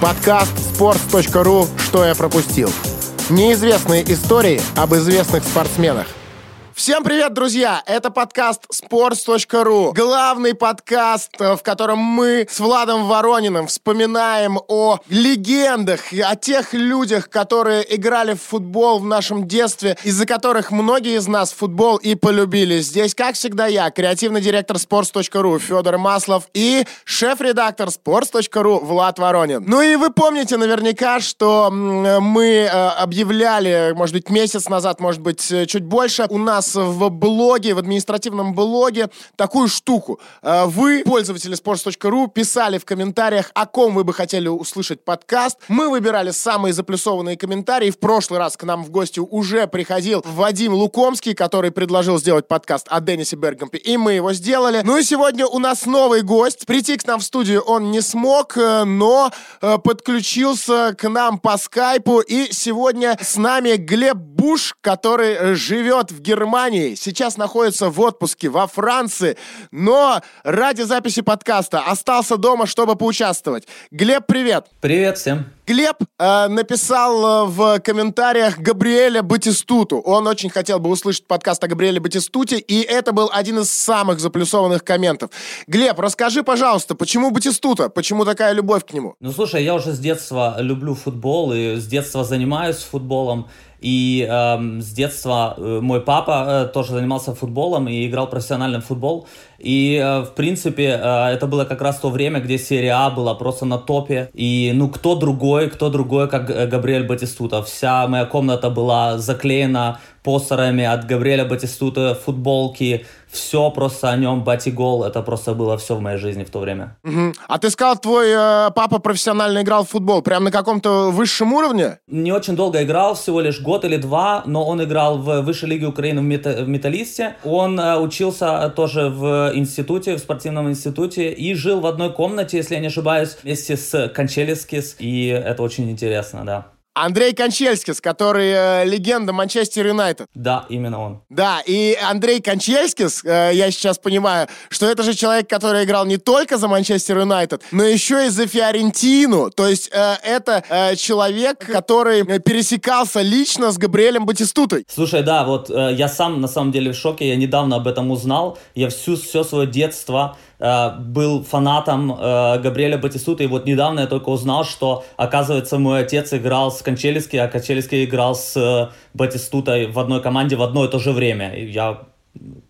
Подкаст sports.ru «Что я пропустил». Неизвестные истории об известных спортсменах. Всем привет, друзья! Это подкаст sports.ru. Главный подкаст, э, в котором мы с Владом Ворониным вспоминаем о легендах, о тех людях, которые играли в футбол в нашем детстве, из-за которых многие из нас футбол и полюбили. Здесь, как всегда, я, креативный директор sports.ru Федор Маслов и шеф-редактор sports.ru Влад Воронин. Ну и вы помните наверняка, что мы э, объявляли, может быть, месяц назад, может быть, э, чуть больше, у нас в блоге, в административном блоге такую штуку. Э, вы, пользователи sports.ru, писали в комментариях, о ком вы бы хотели услышать подкаст. Мы выбирали самые заплюсованные комментарии. В прошлый раз к нам в гости уже приходил Вадим Лукомский, который предложил сделать подкаст о Деннисе Бергампе, и мы его сделали. Ну и сегодня у нас новый гость. Прийти к нам в студию он не смог, э, но э, подключился к нам по скайпу, и сегодня с нами Глеб Буш, который живет в Германии Германии, сейчас находится в отпуске во Франции, но ради записи подкаста остался дома, чтобы поучаствовать. Глеб, привет! Привет всем! Глеб э, написал э, в комментариях Габриэля Батистуту. Он очень хотел бы услышать подкаст о Габриэле Батистуте, и это был один из самых заплюсованных комментов. Глеб, расскажи, пожалуйста, почему Батистута? Почему такая любовь к нему? Ну, слушай, я уже с детства люблю футбол и с детства занимаюсь футболом. И э, с детства э, мой папа э, тоже занимался футболом и играл профессиональный футбол. И, э, в принципе, э, это было как раз то время, где серия А была просто на топе. И, ну, кто другой, кто другой, как э, Габриэль Батистута. Вся моя комната была заклеена постерами от Габриэля Батистута, футболки, все просто о нем, Батигол, это просто было все в моей жизни в то время. Угу. А ты сказал, твой э, папа профессионально играл в футбол, прям на каком-то высшем уровне? Не очень долго играл, всего лишь год или два, но он играл в высшей лиге Украины в, мета, в Металлисте. Он э, учился тоже в институте, в спортивном институте и жил в одной комнате, если я не ошибаюсь, вместе с Кончелескис, и это очень интересно, да. Андрей Кончельскис, который э, легенда Манчестер Юнайтед. Да, именно он. Да, и Андрей Кончельскис, э, я сейчас понимаю, что это же человек, который играл не только за Манчестер Юнайтед, но еще и за Фиорентину. То есть э, это э, человек, который пересекался лично с Габриэлем Батистутой. Слушай, да, вот э, я сам на самом деле в шоке, я недавно об этом узнал. Я всю, все свое детство Э, был фанатом э, Габриэля Батистута, и вот недавно я только узнал, что, оказывается, мой отец играл с Кончелиски, а Кончелиски играл с э, Батистутой в одной команде в одно и то же время. И я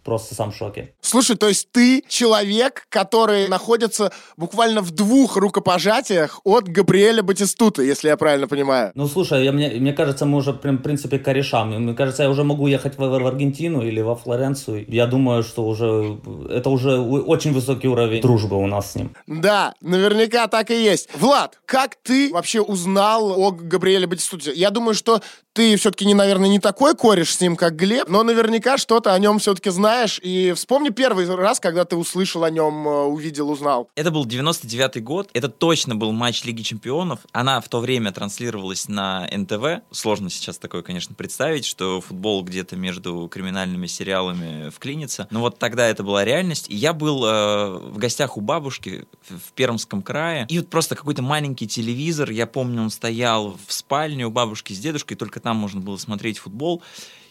просто сам в шоке. Слушай, то есть ты человек, который находится буквально в двух рукопожатиях от Габриэля Батистута, если я правильно понимаю. Ну, слушай, я, мне, мне кажется, мы уже, прям, в принципе, корешам. Мне кажется, я уже могу ехать в, в Аргентину или во Флоренцию. Я думаю, что уже это уже очень высокий уровень дружбы у нас с ним. Да, наверняка так и есть. Влад, как ты вообще узнал о Габриэле Батистуте? Я думаю, что ты все-таки, не, наверное, не такой кореш с ним, как Глеб, но наверняка что-то о нем все-таки знаешь. И вспомни первый раз, когда ты услышал о нем, э, увидел, узнал. Это был 99-й год. Это точно был матч Лиги Чемпионов. Она в то время транслировалась на НТВ. Сложно сейчас такое, конечно, представить, что футбол где-то между криминальными сериалами вклинится. Но вот тогда это была реальность. И я был э, в гостях у бабушки в Пермском крае. И вот просто какой-то маленький телевизор. Я помню, он стоял в спальне у бабушки с дедушкой, только там можно было смотреть футбол.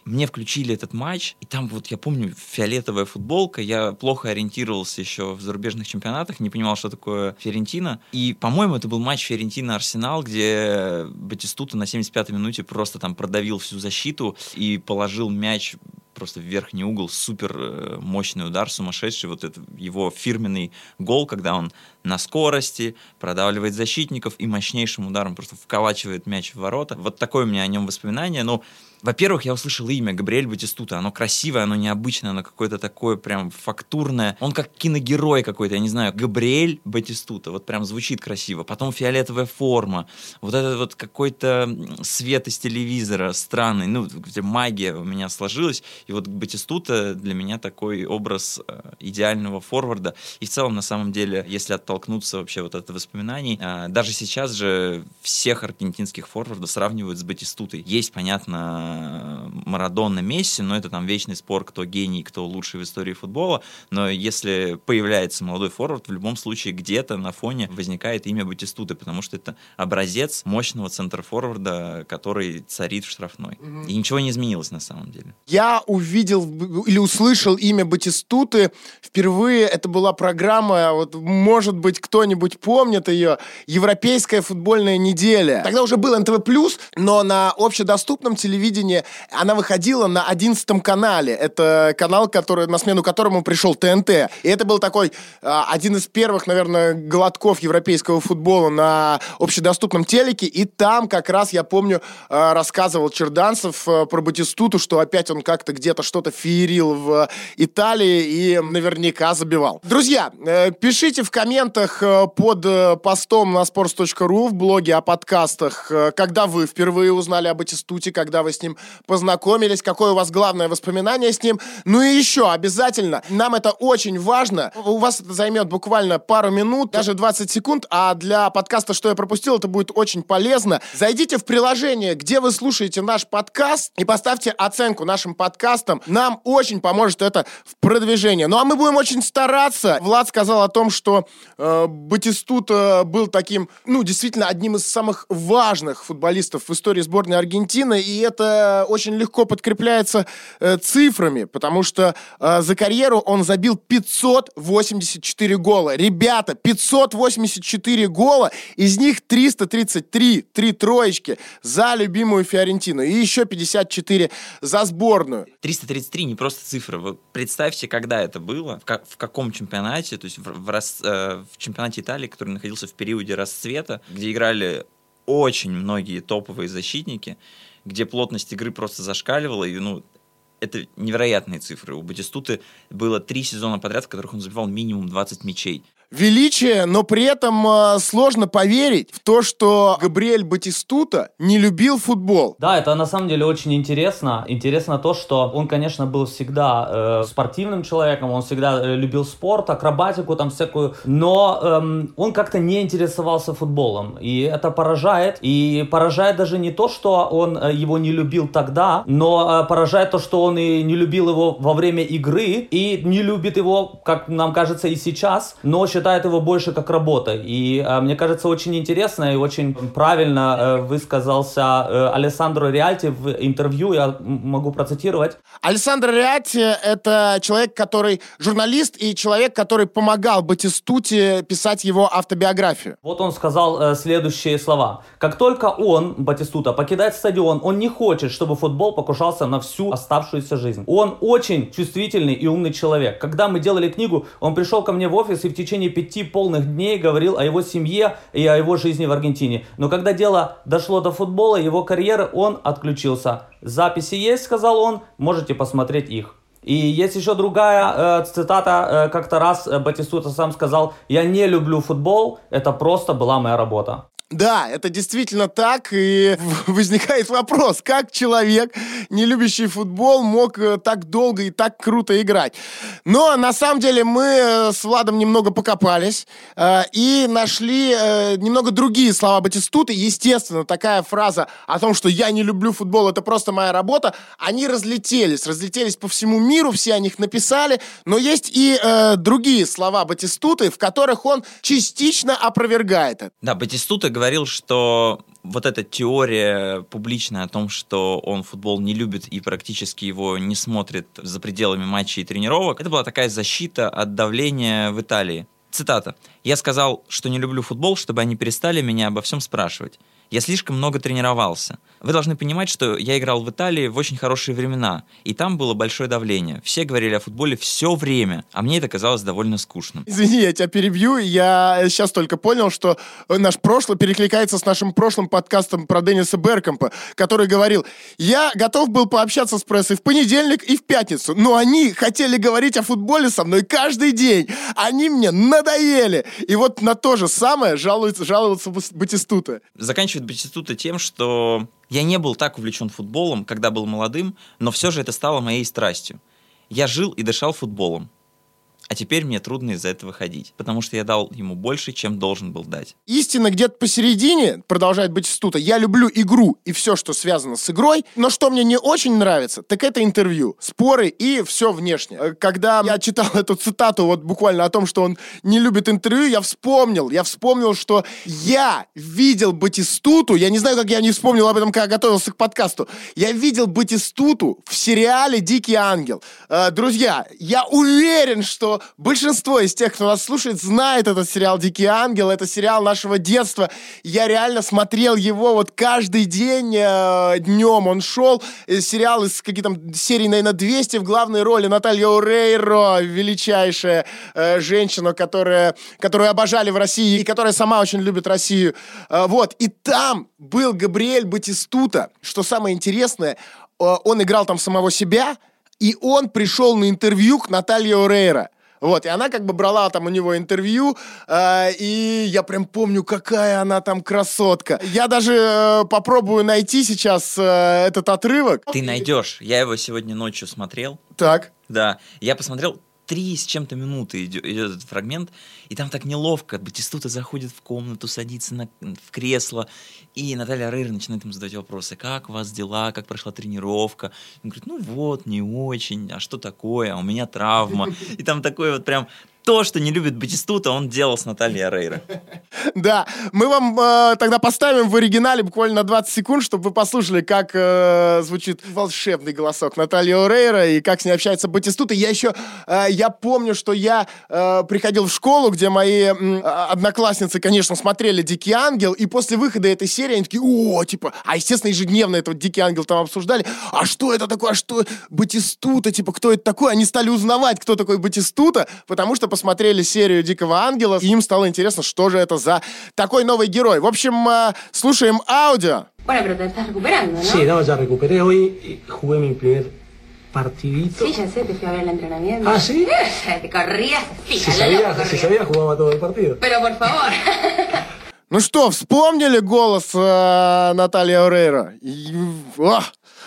Мне включили этот матч, и там вот, я помню, фиолетовая футболка, я плохо ориентировался еще в зарубежных чемпионатах, не понимал, что такое Ферентина. И, по-моему, это был матч Ферентина-Арсенал, где Батистута на 75-й минуте просто там продавил всю защиту и положил мяч просто в верхний угол, супер э, мощный удар, сумасшедший, вот это его фирменный гол, когда он на скорости, продавливает защитников и мощнейшим ударом просто вколачивает мяч в ворота. Вот такое у меня о нем воспоминание, но во-первых, я услышал имя Габриэль Батистута. Оно красивое, оно необычное, оно какое-то такое прям фактурное. Он как киногерой какой-то, я не знаю, Габриэль Батистута. Вот прям звучит красиво. Потом фиолетовая форма. Вот этот вот какой-то свет из телевизора странный. Ну, магия у меня сложилась. И вот Батистута для меня такой образ э, идеального форварда. И в целом, на самом деле, если оттолкнуть оттолкнуться вообще вот от воспоминаний. А, даже сейчас же всех аргентинских форвардов сравнивают с Батистутой. Есть, понятно, Марадона, Месси, но это там вечный спор, кто гений, кто лучший в истории футбола. Но если появляется молодой форвард, в любом случае где-то на фоне возникает имя Батистуты, потому что это образец мощного центр-форварда, который царит в штрафной. Mm-hmm. И ничего не изменилось на самом деле. Я увидел или услышал имя Батистуты впервые. Это была программа, вот, может быть, кто-нибудь помнит ее, Европейская футбольная неделя. Тогда уже был НТВ+, но на общедоступном телевидении она выходила на 11 канале. Это канал, который, на смену которому пришел ТНТ. И это был такой а, один из первых, наверное, глотков европейского футбола на общедоступном телеке. И там как раз, я помню, а, рассказывал Черданцев а, про Батистуту, что опять он как-то где-то что-то феерил в Италии и наверняка забивал. Друзья, э, пишите в комментах э, под э, постом на sports.ru в блоге о подкастах, когда вы впервые узнали об Батистуте, когда вы с ним познакомились, какое у вас главное воспоминание с ним. Ну и еще обязательно, нам это очень важно. У вас это займет буквально пару минут, даже 20 секунд, а для подкаста «Что я пропустил» это будет очень полезно. Зайдите в приложение, где вы слушаете наш подкаст и поставьте оценку нашим подкастам. Нам очень поможет это в продвижении. Ну а мы будем очень стараться. Влад сказал о том, что э, Батистута был таким, ну, действительно, одним из самых важных футболистов в истории сборной Аргентины, и это очень легко подкрепляется э, цифрами, потому что э, за карьеру он забил 584 гола. Ребята, 584 гола, из них 333, три троечки за любимую Фиорентину, и еще 54 за сборную. 333 не просто цифра. Вы представьте, когда это было, в, как, в каком чемпионате, то есть в, в, рас, э, в чемпионате Италии, который находился в периоде расцвета, где играли очень многие топовые защитники, где плотность игры просто зашкаливала, и, ну, это невероятные цифры. У Батистуты было три сезона подряд, в которых он забивал минимум 20 мячей величие, но при этом э, сложно поверить в то, что Габриэль Батистута не любил футбол. Да, это на самом деле очень интересно. Интересно то, что он, конечно, был всегда э, спортивным человеком, он всегда э, любил спорт, акробатику там всякую, но э, он как-то не интересовался футболом. И это поражает. И поражает даже не то, что он э, его не любил тогда, но э, поражает то, что он и не любил его во время игры, и не любит его, как нам кажется, и сейчас, но считает его больше как работа. И э, мне кажется, очень интересно и очень правильно э, высказался э, Алессандро Риальти в интервью, я могу процитировать. Алессандро Риальти — это человек, который журналист и человек, который помогал Батистуте писать его автобиографию. Вот он сказал э, следующие слова. Как только он, Батистута, покидает стадион, он не хочет, чтобы футбол покушался на всю оставшуюся жизнь. Он очень чувствительный и умный человек. Когда мы делали книгу, он пришел ко мне в офис и в течение течение пяти полных дней говорил о его семье и о его жизни в Аргентине. Но когда дело дошло до футбола, его карьеры, он отключился. Записи есть, сказал он, можете посмотреть их. И есть еще другая э, цитата, э, как-то раз э, сам сказал, я не люблю футбол, это просто была моя работа. Да, это действительно так, и возникает вопрос, как человек, не любящий футбол, мог э, так долго и так круто играть. Но на самом деле мы э, с Владом немного покопались э, и нашли э, немного другие слова Батистуты. Естественно, такая фраза о том, что я не люблю футбол, это просто моя работа, они разлетелись, разлетелись по всему миру, все о них написали, но есть и э, другие слова Батистуты, в которых он частично опровергает это. Да, Батистута говорил, что вот эта теория публичная о том, что он футбол не любит и практически его не смотрит за пределами матчей и тренировок, это была такая защита от давления в Италии. Цитата. «Я сказал, что не люблю футбол, чтобы они перестали меня обо всем спрашивать. Я слишком много тренировался. Вы должны понимать, что я играл в Италии в очень хорошие времена, и там было большое давление. Все говорили о футболе все время, а мне это казалось довольно скучным. Извини, я тебя перебью. Я сейчас только понял, что наш прошлый перекликается с нашим прошлым подкастом про Денниса Беркомпа, который говорил, я готов был пообщаться с прессой в понедельник и в пятницу, но они хотели говорить о футболе со мной каждый день. Они мне надоели. И вот на то же самое жалуется, жалуется Батистута. Заканчивает Батистута тем, что я не был так увлечен футболом, когда был молодым, но все же это стало моей страстью. Я жил и дышал футболом. А теперь мне трудно из-за этого ходить, потому что я дал ему больше, чем должен был дать. Истина где-то посередине, продолжает быть стута. Я люблю игру и все, что связано с игрой, но что мне не очень нравится, так это интервью, споры и все внешне. Э, когда я читал эту цитату вот буквально о том, что он не любит интервью, я вспомнил, я вспомнил, что я видел Батистуту, я не знаю, как я не вспомнил об этом, когда готовился к подкасту, я видел Батистуту в сериале «Дикий ангел». Э, друзья, я уверен, что большинство из тех, кто нас слушает, знает этот сериал «Дикий ангел». Это сериал нашего детства. Я реально смотрел его вот каждый день э, днем. Он шел. Э, сериал из каких-то серий, наверное, 200 в главной роли. Наталья Урейро, величайшая э, женщина, которая, которую обожали в России и которая сама очень любит Россию. Э, вот. И там был Габриэль Батистута. Что самое интересное, э, он играл там самого себя, и он пришел на интервью к Наталье Орейро. Вот, и она как бы брала там у него интервью, э, и я прям помню, какая она там красотка. Я даже э, попробую найти сейчас э, этот отрывок. Ты найдешь. Я его сегодня ночью смотрел. Так. Да, я посмотрел три с чем-то минуты идет, идет этот фрагмент, и там так неловко. Батистута заходит в комнату, садится на, в кресло, и Наталья Рейр начинает ему задавать вопросы. Как у вас дела? Как прошла тренировка? Он говорит, ну вот, не очень. А что такое? А у меня травма. И там такой вот прям то, что не любит Батистута, он делал с Натальей Рейра. Да, мы вам э, тогда поставим в оригинале буквально на 20 секунд, чтобы вы послушали, как э, звучит волшебный голосок Натальи Орейра и как с ней общается Батистута. Я еще, э, я помню, что я приходил в школу, где мои э, одноклассницы, конечно, смотрели «Дикий ангел», и после выхода этой серии они такие, о, типа, а, естественно, ежедневно этот «Дикий ангел» там обсуждали, а что это такое, а что Батистута, типа, кто это такой? Они стали узнавать, кто такой Батистута, потому что посмотрели серию «Дикого ангела», и им стало интересно, что же это за такой новый герой. В общем, э, слушаем аудио. Bueno, pero te estás recuperando, ¿no? Sí, no, ya recuperé hoy, jugué mi primer partidito. Sí, ya sé, te fui a ver el entrenamiento. ¿Ah, sí? Te corrías así, Si a lo sabía, loco si corrías. sabía jugaba todo el partido. Pero por favor. Ну что, вспомнили голос э, Натальи Орейро? О,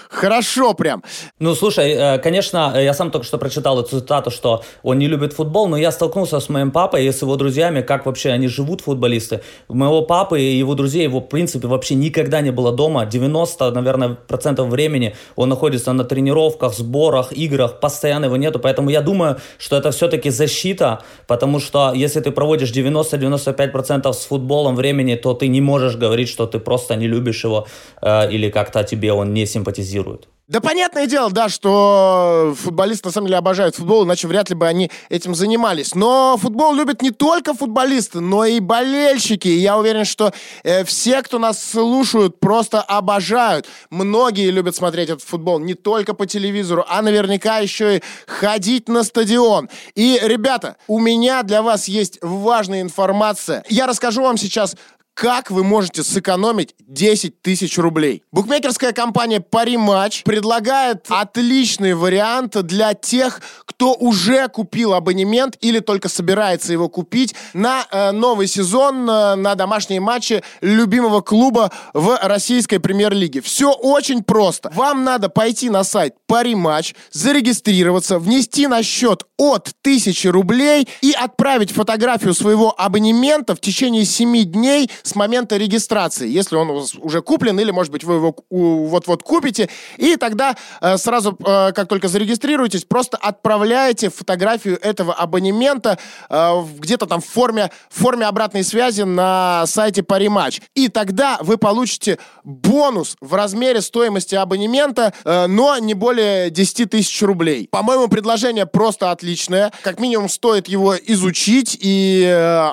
хорошо прям. Ну, слушай, э, конечно, я сам только что прочитал эту цитату, что он не любит футбол, но я столкнулся с моим папой и с его друзьями, как вообще они живут, футболисты. У моего папы и его друзей, его, в принципе, вообще никогда не было дома. 90, наверное, процентов времени он находится на тренировках, сборах, играх, постоянно его нету. Поэтому я думаю, что это все-таки защита, потому что если ты проводишь 90-95% с футболом времени, то ты не можешь говорить, что ты просто не любишь его э, или как-то тебе он не симпатизирует. Да понятное дело, да, что футболисты на самом деле обожают футбол, иначе вряд ли бы они этим занимались. Но футбол любят не только футболисты, но и болельщики. И я уверен, что э, все, кто нас слушают, просто обожают. Многие любят смотреть этот футбол не только по телевизору, а наверняка еще и ходить на стадион. И, ребята, у меня для вас есть важная информация. Я расскажу вам сейчас как вы можете сэкономить 10 тысяч рублей. Букмекерская компания Париматч предлагает отличный вариант для тех, кто уже купил абонемент или только собирается его купить на э, новый сезон, э, на домашние матчи любимого клуба в российской премьер-лиге. Все очень просто. Вам надо пойти на сайт Париматч, зарегистрироваться, внести на счет от 1000 рублей и отправить фотографию своего абонемента в течение 7 дней с момента регистрации, если он уже куплен, или, может быть, вы его вот-вот купите, и тогда э, сразу, э, как только зарегистрируетесь, просто отправляете фотографию этого абонемента э, где-то там в форме, в форме обратной связи на сайте Париматч. И тогда вы получите бонус в размере стоимости абонемента, но не более 10 тысяч рублей. По-моему, предложение просто отличное. Как минимум, стоит его изучить, и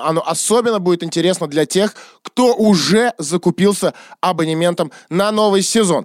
оно особенно будет интересно для тех, кто уже закупился абонементом на новый сезон.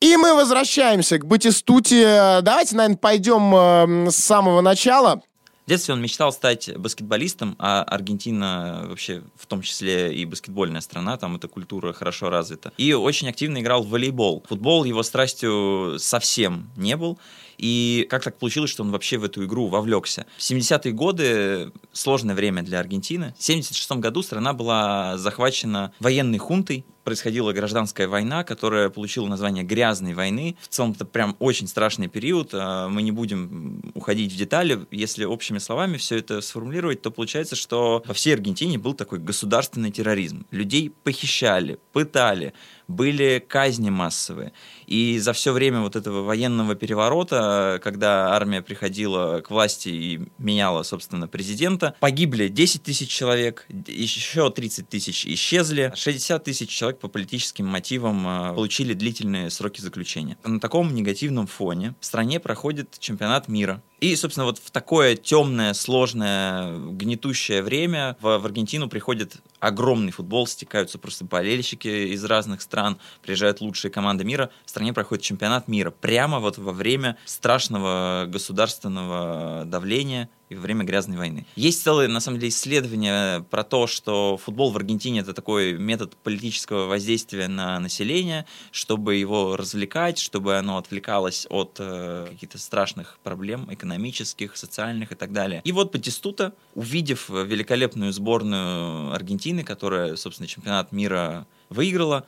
И мы возвращаемся к Батистуте. Давайте, наверное, пойдем э, с самого начала. В детстве он мечтал стать баскетболистом, а Аргентина вообще в том числе и баскетбольная страна, там эта культура хорошо развита. И очень активно играл в волейбол. Футбол его страстью совсем не был. И как так получилось, что он вообще в эту игру вовлекся? В 70-е годы сложное время для Аргентины. В 76 году страна была захвачена военной хунтой, происходила гражданская война, которая получила название «Грязной войны». В целом, это прям очень страшный период. А, мы не будем уходить в детали. Если общими словами все это сформулировать, то получается, что во всей Аргентине был такой государственный терроризм. Людей похищали, пытали, были казни массовые. И за все время вот этого военного переворота, когда армия приходила к власти и меняла, собственно, президента, погибли 10 тысяч человек, еще 30 тысяч исчезли, 60 тысяч человек по политическим мотивам э, получили длительные сроки заключения. На таком негативном фоне в стране проходит чемпионат мира и, собственно, вот в такое темное, сложное, гнетущее время в, в Аргентину приходит огромный футбол, стекаются просто болельщики из разных стран, приезжают лучшие команды мира. В стране проходит чемпионат мира прямо вот во время страшного государственного давления и во время грязной войны. Есть целые, на самом деле, исследования про то, что футбол в Аргентине это такой метод политического воздействия на население, чтобы его развлекать, чтобы оно отвлекалось от э, каких-то страшных проблем экономических, социальных и так далее. И вот Батистута, увидев великолепную сборную Аргентины, которая, собственно, чемпионат мира выиграла,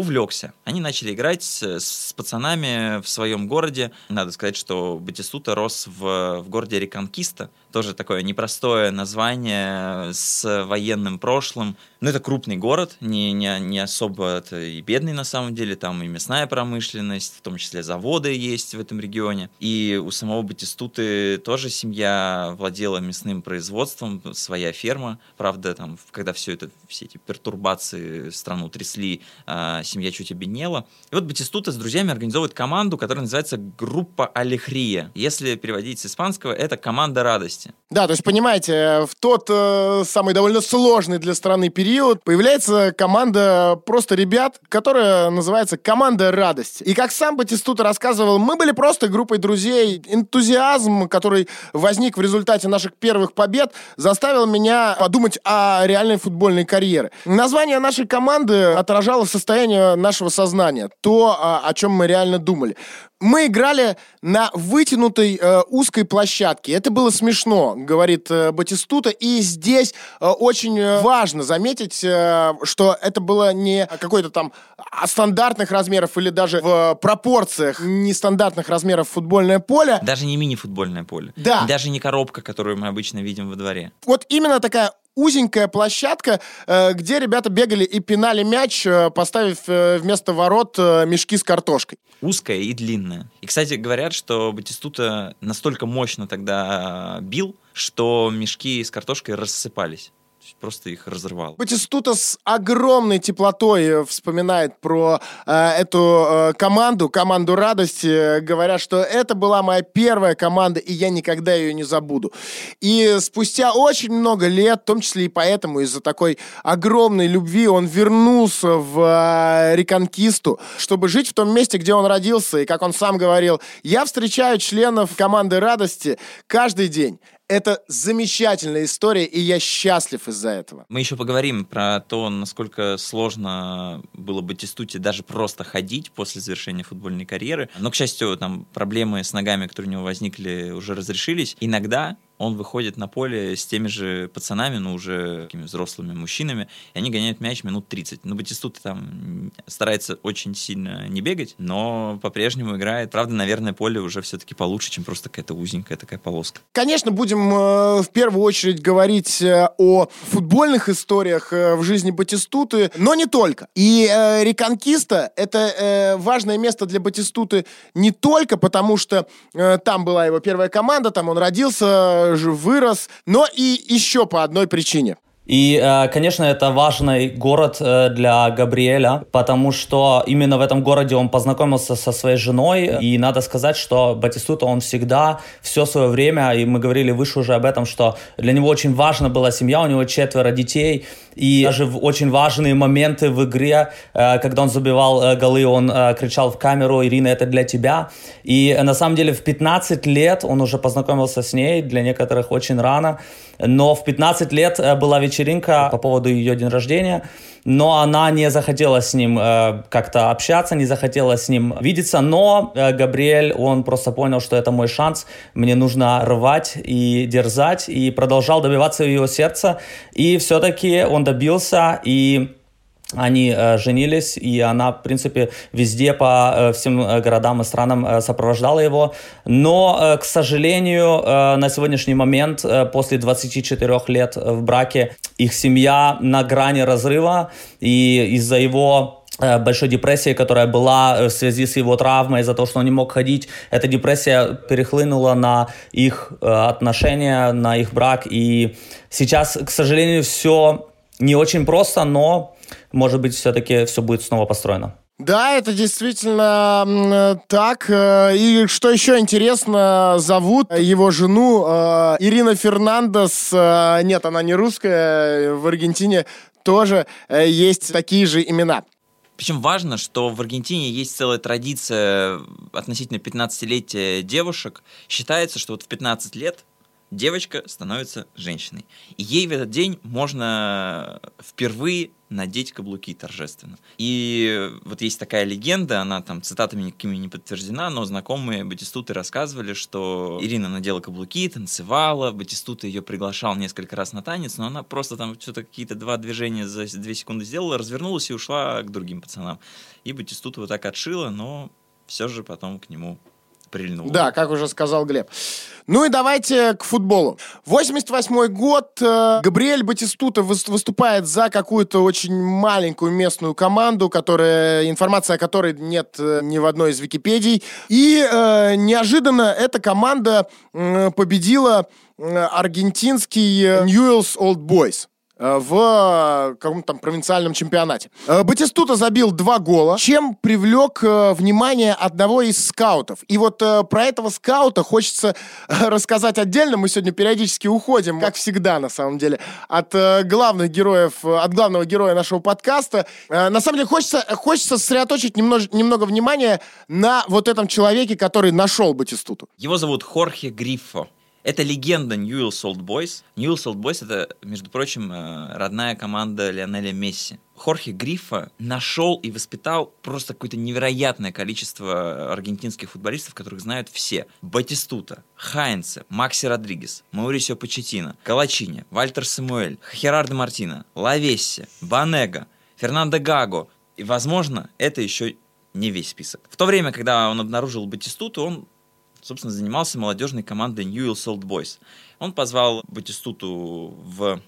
увлекся. Они начали играть с, с пацанами в своем городе. Надо сказать, что Батистута рос в, в городе Реконкиста, тоже такое непростое название с военным прошлым. Но это крупный город, не, не, не особо это и бедный на самом деле, там и мясная промышленность, в том числе заводы есть в этом регионе. И у самого Батистуты тоже семья владела мясным производством, своя ферма. Правда, там, когда все это, все эти пертурбации страну трясли, а, семья чуть обеднела. И вот Батистута с друзьями организовывает команду, которая называется Группа Алехрия. Если переводить с испанского, это команда радости месте. Да, то есть, понимаете, в тот э, самый довольно сложный для страны период появляется команда просто ребят, которая называется «Команда радости». И как сам Батистута рассказывал, мы были просто группой друзей. Энтузиазм, который возник в результате наших первых побед, заставил меня подумать о реальной футбольной карьере. Название нашей команды отражало состояние нашего сознания, то, о чем мы реально думали мы играли на вытянутой э, узкой площадке. Это было смешно, говорит э, Батистута. И здесь э, очень э, важно заметить, э, что это было не какой-то там стандартных размеров или даже в пропорциях нестандартных размеров футбольное поле. Даже не мини-футбольное поле. Да. Даже не коробка, которую мы обычно видим во дворе. Вот именно такая узенькая площадка, э, где ребята бегали и пинали мяч, э, поставив э, вместо ворот мешки с картошкой. Узкая и длинная. И, кстати, говорят, что Батистута настолько мощно тогда бил, что мешки с картошкой рассыпались просто их разрывал. Батистута с огромной теплотой э, вспоминает про э, эту э, команду, команду радости, говоря, что это была моя первая команда, и я никогда ее не забуду. И спустя очень много лет, в том числе и поэтому, из-за такой огромной любви, он вернулся в э, Реконкисту, чтобы жить в том месте, где он родился. И, как он сам говорил, я встречаю членов команды радости каждый день. Это замечательная история, и я счастлив из-за этого. Мы еще поговорим про то, насколько сложно было бы Тестуте даже просто ходить после завершения футбольной карьеры. Но, к счастью, там проблемы с ногами, которые у него возникли, уже разрешились. Иногда он выходит на поле с теми же пацанами, но уже такими взрослыми мужчинами, и они гоняют мяч минут 30. Ну, Батистута там старается очень сильно не бегать, но по-прежнему играет. Правда, наверное, поле уже все-таки получше, чем просто какая-то узенькая такая полоска. Конечно, будем э, в первую очередь говорить э, о футбольных историях э, в жизни Батистуты, но не только. И э, Реконкиста — это э, важное место для Батистуты не только потому, что э, там была его первая команда, там он родился, вырос, но и еще по одной причине. И, э, конечно, это важный город э, для Габриэля, потому что именно в этом городе он познакомился со своей женой. И надо сказать, что Батистута, он всегда, все свое время, и мы говорили выше уже об этом, что для него очень важна была семья, у него четверо детей. И даже в очень важные моменты в игре, э, когда он забивал голы, он кричал в камеру «Ирина, это для тебя». И на самом деле в 15 лет он уже познакомился с ней, для некоторых очень рано. Но в 15 лет была вечеринка вечеринка по поводу ее день рождения, но она не захотела с ним э, как-то общаться, не захотела с ним видеться, но э, Габриэль, он просто понял, что это мой шанс, мне нужно рвать и дерзать, и продолжал добиваться ее сердца, и все-таки он добился, и они э, женились, и она, в принципе, везде по э, всем э, городам и странам сопровождала его. Но, к сожалению, на сегодняшний момент, после 24 лет в браке, их семья на грани разрыва, и из-за его большой депрессии, которая была в связи с его травмой, из-за того, что он не мог ходить. Эта депрессия перехлынула на их отношения, на их брак. И сейчас, к сожалению, все не очень просто, но может быть, все-таки все будет снова построено. Да, это действительно так. Э, и что еще интересно, зовут его жену э, Ирина Фернандес. Э, нет, она не русская. В Аргентине тоже есть такие же имена. Причем важно, что в Аргентине есть целая традиция относительно 15-летия девушек. Считается, что вот в 15 лет девочка становится женщиной. И ей в этот день можно впервые надеть каблуки торжественно. И вот есть такая легенда, она там цитатами никакими не подтверждена, но знакомые Батистуты рассказывали, что Ирина надела каблуки, танцевала, Батистута ее приглашал несколько раз на танец, но она просто там что-то какие-то два движения за две секунды сделала, развернулась и ушла к другим пацанам. И Батистута вот так отшила, но все же потом к нему прильнул. Да, как уже сказал Глеб. Ну и давайте к футболу. 88 год. Э, Габриэль Батистута выступает за какую-то очень маленькую местную команду, которая, информация о которой нет э, ни в одной из Википедий. И э, неожиданно эта команда э, победила аргентинский Ньюэлс Old Boys. Э, в каком-то там провинциальном чемпионате. Э, Батистута забил два гола, чем привлек э, внимание одного из скаутов. И вот про этого скаута хочется рассказать отдельно. Мы сегодня периодически уходим, как всегда, на самом деле, от главных героев, от главного героя нашего подкаста. На самом деле хочется, хочется сосредоточить немного, немного внимания на вот этом человеке, который нашел Батистуту. Его зовут Хорхе Гриффо. Это легенда Ньюэлс Old Boys. Ньюэлс Old Boys — это, между прочим, э, родная команда Лионеля Месси. Хорхе Грифа нашел и воспитал просто какое-то невероятное количество аргентинских футболистов, которых знают все. Батистута, Хайнце, Макси Родригес, Маурисио Почетино, Калачини, Вальтер Самуэль, Херардо Мартина, Лавесси, Банега, Фернандо Гаго. И, возможно, это еще не весь список. В то время, когда он обнаружил Батистуту, он собственно, занимался молодежной командой Newell's Old Boys. Он позвал Батистуту в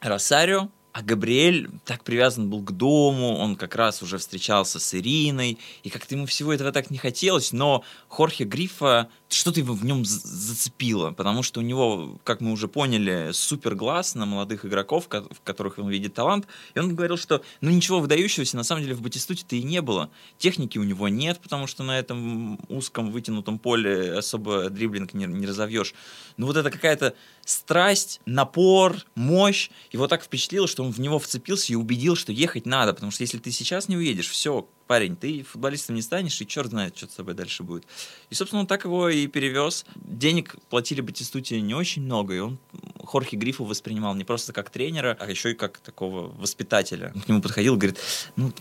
Росарио, а Габриэль так привязан был к дому, он как раз уже встречался с Ириной, и как-то ему всего этого так не хотелось, но Хорхе Грифа что-то его в нем зацепило, потому что у него, как мы уже поняли, супер глаз на молодых игроков, в которых он видит талант, и он говорил, что ну ничего выдающегося на самом деле в Батистуте-то и не было. Техники у него нет, потому что на этом узком вытянутом поле особо дриблинг не, не разовьешь. Но вот это какая-то страсть, напор, мощь его так впечатлило, что он в него вцепился и убедил, что ехать надо, потому что если ты сейчас не уедешь, все, парень, ты футболистом не станешь, и черт знает, что с тобой дальше будет. И, собственно, он так его и перевез. Денег платили Батистуте не очень много, и он Хорхе Грифу воспринимал не просто как тренера, а еще и как такого воспитателя. Он к нему подходил говорит, ну,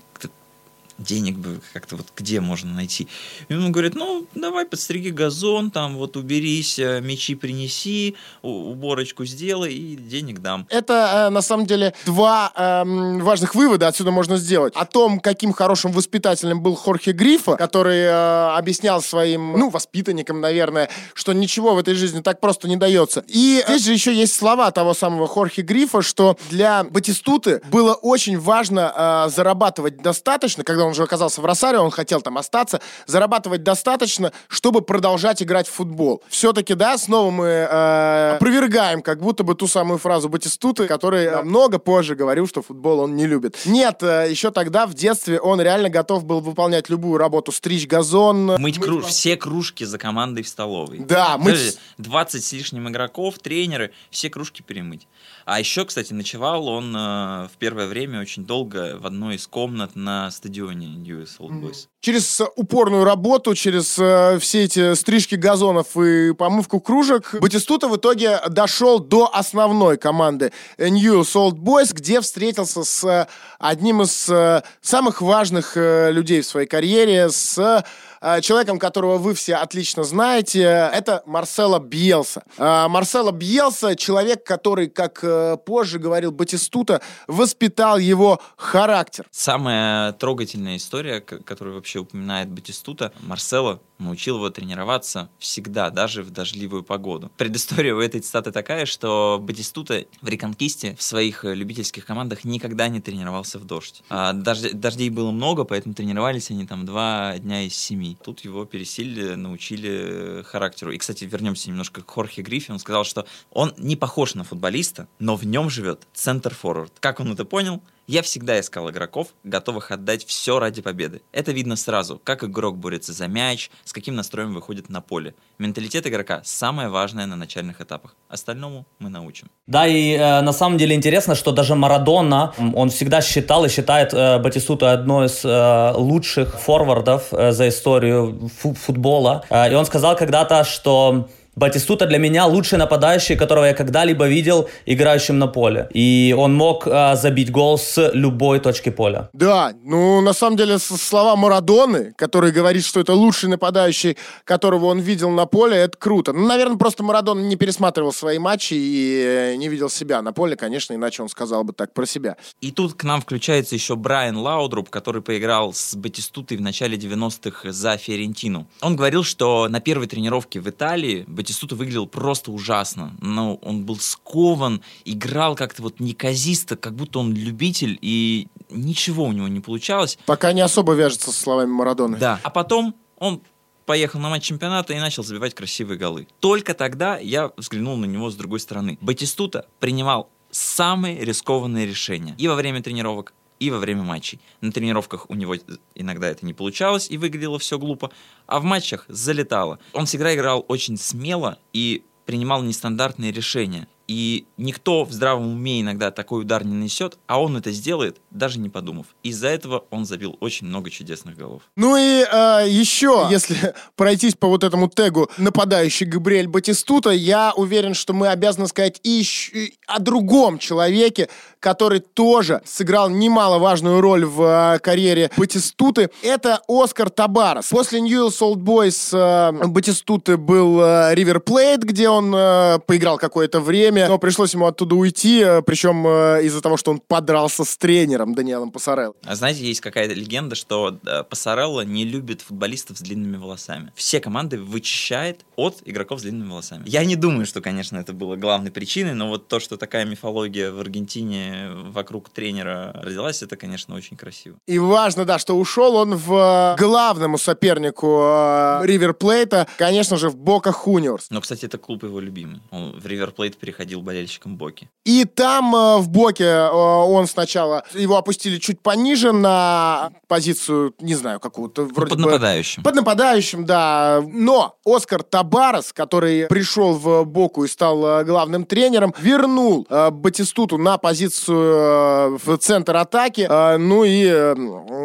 денег бы как-то вот где можно найти. И он говорит, ну, давай подстриги газон, там вот уберись, э, мечи принеси, уборочку сделай и денег дам. Это, э, на самом деле, два э, важных вывода отсюда можно сделать. О том, каким хорошим воспитателем был Хорхе Грифа, который э, объяснял своим, ну, воспитанникам, наверное, что ничего в этой жизни так просто не дается. И здесь же еще есть слова того самого Хорхе Грифа, что для Батистуты было очень важно э, зарабатывать достаточно, когда он уже оказался в Росарио, он хотел там остаться, зарабатывать достаточно, чтобы продолжать играть в футбол. Все-таки, да, снова мы э, опровергаем как будто бы ту самую фразу Батистуты, который да. много позже говорил, что футбол он не любит. Нет, э, еще тогда, в детстве, он реально готов был выполнять любую работу, стричь газон. Мыть, мыть круж, все кружки за командой в столовой. Да, мыть... 20 с лишним игроков, тренеры, все кружки перемыть. А еще, кстати, ночевал он э, в первое время очень долго в одной из комнат на стадионе US Old Boys. Через упорную работу, через э, все эти стрижки газонов и помывку кружек, Батистута в итоге дошел до основной команды News Old Boys, где встретился с э, одним из э, самых важных э, людей в своей карьере, с человеком, которого вы все отлично знаете. Это Марсело Бьелса. Э, Марсело Бьелса — человек, который, как э, позже говорил Батистута, воспитал его характер. Самая трогательная история, которую вообще упоминает Батистута, Марсело научил его тренироваться всегда, даже в дождливую погоду. Предыстория у этой цитаты такая, что Батистута в Реконкисте в своих э, любительских командах никогда не тренировался в дождь. А дождь- дождей было много, поэтому тренировались они там два дня из семи. Тут его пересилили, научили э, характеру. И, кстати, вернемся немножко к Хорхе Гриффи. Он сказал, что он не похож на футболиста, но в нем живет центр-форвард. Как он это понял? Я всегда искал игроков, готовых отдать все ради победы. Это видно сразу, как игрок борется за мяч, с каким настроем выходит на поле. Менталитет игрока самое важное на начальных этапах. Остальному мы научим. Да, и э, на самом деле интересно, что даже Марадона, он всегда считал и считает э, Батистуту одной из э, лучших форвардов э, за историю фу- футбола. Э, и он сказал когда-то, что Батистута для меня лучший нападающий, которого я когда-либо видел играющим на поле. И он мог э, забить гол с любой точки поля. Да, ну, на самом деле, слова Марадоны, который говорит, что это лучший нападающий, которого он видел на поле, это круто. Ну, наверное, просто Марадона не пересматривал свои матчи и э, не видел себя на поле, конечно, иначе он сказал бы так про себя. И тут к нам включается еще Брайан Лаудруп, который поиграл с Батистутой в начале 90-х за Фиорентину. Он говорил, что на первой тренировке в Италии Батистута выглядел просто ужасно. Ну, он был скован, играл как-то вот неказисто, как будто он любитель, и ничего у него не получалось. Пока не особо вяжется со словами Марадоны. Да. А потом он поехал на матч чемпионата и начал забивать красивые голы. Только тогда я взглянул на него с другой стороны. Батистута принимал самые рискованные решения и во время тренировок, и во время матчей. На тренировках у него иногда это не получалось и выглядело все глупо, а в матчах залетало. Он всегда играл очень смело и принимал нестандартные решения. И никто в здравом уме иногда такой удар не нанесет, а он это сделает, даже не подумав. Из-за этого он забил очень много чудесных голов. Ну и э, еще, если пройтись по вот этому тегу нападающий Габриэль Батистута, я уверен, что мы обязаны сказать и ещё- и о другом человеке, который тоже сыграл немаловажную роль в э, карьере Батистуты. Это Оскар Табарас. После Ньюэлс Олд Бойс э, Батистуты был э, Ривер Плейт, где он э, поиграл какое-то время, но пришлось ему оттуда уйти, э, причем э, из-за того, что он подрался с тренером Даниэлом Пасарелло. А знаете, есть какая-то легенда, что Пассарелло не любит футболистов с длинными волосами. Все команды вычищает от игроков с длинными волосами. Я не думаю, что, конечно, это было главной причиной, но вот то, что такая мифология в Аргентине вокруг тренера родилась, это, конечно, очень красиво. И важно, да, что ушел он в э, главному сопернику э, Ривер Плейта, конечно же, в Бока Хуниорс. Но, кстати, это клуб его любимый. Он в Ривер Плейт переходил болельщиком Боки. И там э, в Боке э, он сначала, его опустили чуть пониже на позицию, не знаю, какую-то вроде под бы- нападающим. Под нападающим, да. Но Оскар Табарас, который пришел в Боку и стал э, главным тренером, вернул э, Батистуту на позицию э, в центр атаки. Э, ну и э,